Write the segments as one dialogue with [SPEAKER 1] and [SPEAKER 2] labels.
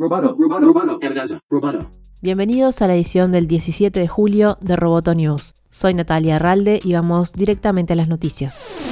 [SPEAKER 1] Roboto, roboto, roboto.
[SPEAKER 2] Bienvenidos a la edición del 17 de julio de Roboto News. Soy Natalia Arralde y vamos directamente a las noticias.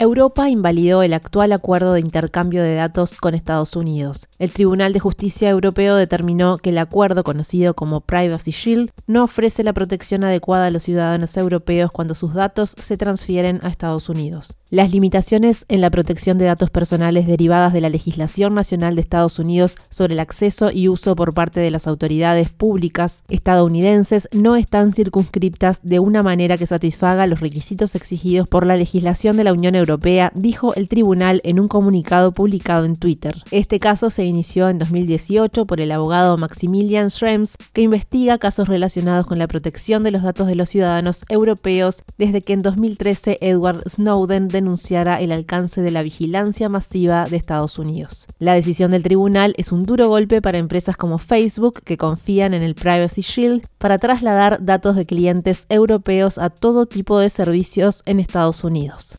[SPEAKER 2] Europa invalidó el actual acuerdo de intercambio de datos con Estados Unidos. El Tribunal de Justicia Europeo determinó que el acuerdo, conocido como Privacy Shield, no ofrece la protección adecuada a los ciudadanos europeos cuando sus datos se transfieren a Estados Unidos. Las limitaciones en la protección de datos personales derivadas de la legislación nacional de Estados Unidos sobre el acceso y uso por parte de las autoridades públicas estadounidenses no están circunscriptas de una manera que satisfaga los requisitos exigidos por la legislación de la Unión Europea Dijo el tribunal en un comunicado publicado en Twitter. Este caso se inició en 2018 por el abogado Maximilian Schrems, que investiga casos relacionados con la protección de los datos de los ciudadanos europeos desde que en 2013 Edward Snowden denunciara el alcance de la vigilancia masiva de Estados Unidos. La decisión del tribunal es un duro golpe para empresas como Facebook que confían en el Privacy Shield para trasladar datos de clientes europeos a todo tipo de servicios en Estados Unidos.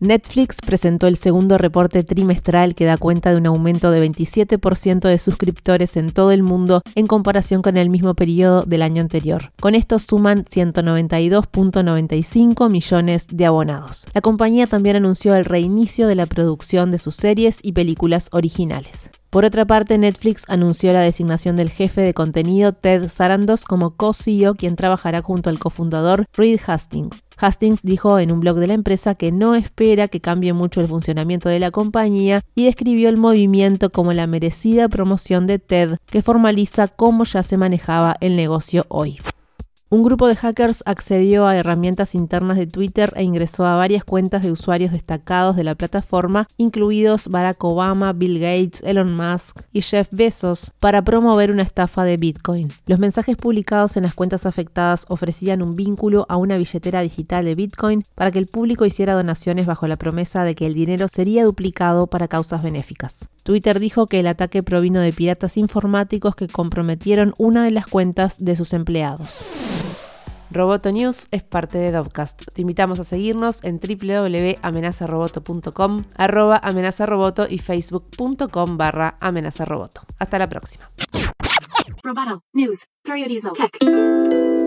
[SPEAKER 2] Netflix presentó el segundo reporte trimestral que da cuenta de un aumento de 27% de suscriptores en todo el mundo en comparación con el mismo periodo del año anterior. Con esto suman 192.95 millones de abonados. La compañía también anunció el reinicio de la producción de sus series y películas originales. Por otra parte, Netflix anunció la designación del jefe de contenido Ted Sarandos como co-CEO, quien trabajará junto al cofundador Reed Hastings. Hastings dijo en un blog de la empresa que no espera que cambie mucho el funcionamiento de la compañía y describió el movimiento como la merecida promoción de Ted, que formaliza cómo ya se manejaba el negocio hoy. Un grupo de hackers accedió a herramientas internas de Twitter e ingresó a varias cuentas de usuarios destacados de la plataforma, incluidos Barack Obama, Bill Gates, Elon Musk y Jeff Bezos, para promover una estafa de Bitcoin. Los mensajes publicados en las cuentas afectadas ofrecían un vínculo a una billetera digital de Bitcoin para que el público hiciera donaciones bajo la promesa de que el dinero sería duplicado para causas benéficas. Twitter dijo que el ataque provino de piratas informáticos que comprometieron una de las cuentas de sus empleados. Roboto News es parte de Dovcast. Te invitamos a seguirnos en www.amenazaroboto.com, arroba amenazaroboto y facebook.com barra amenazaroboto. Hasta la próxima. Roboto News, Tech.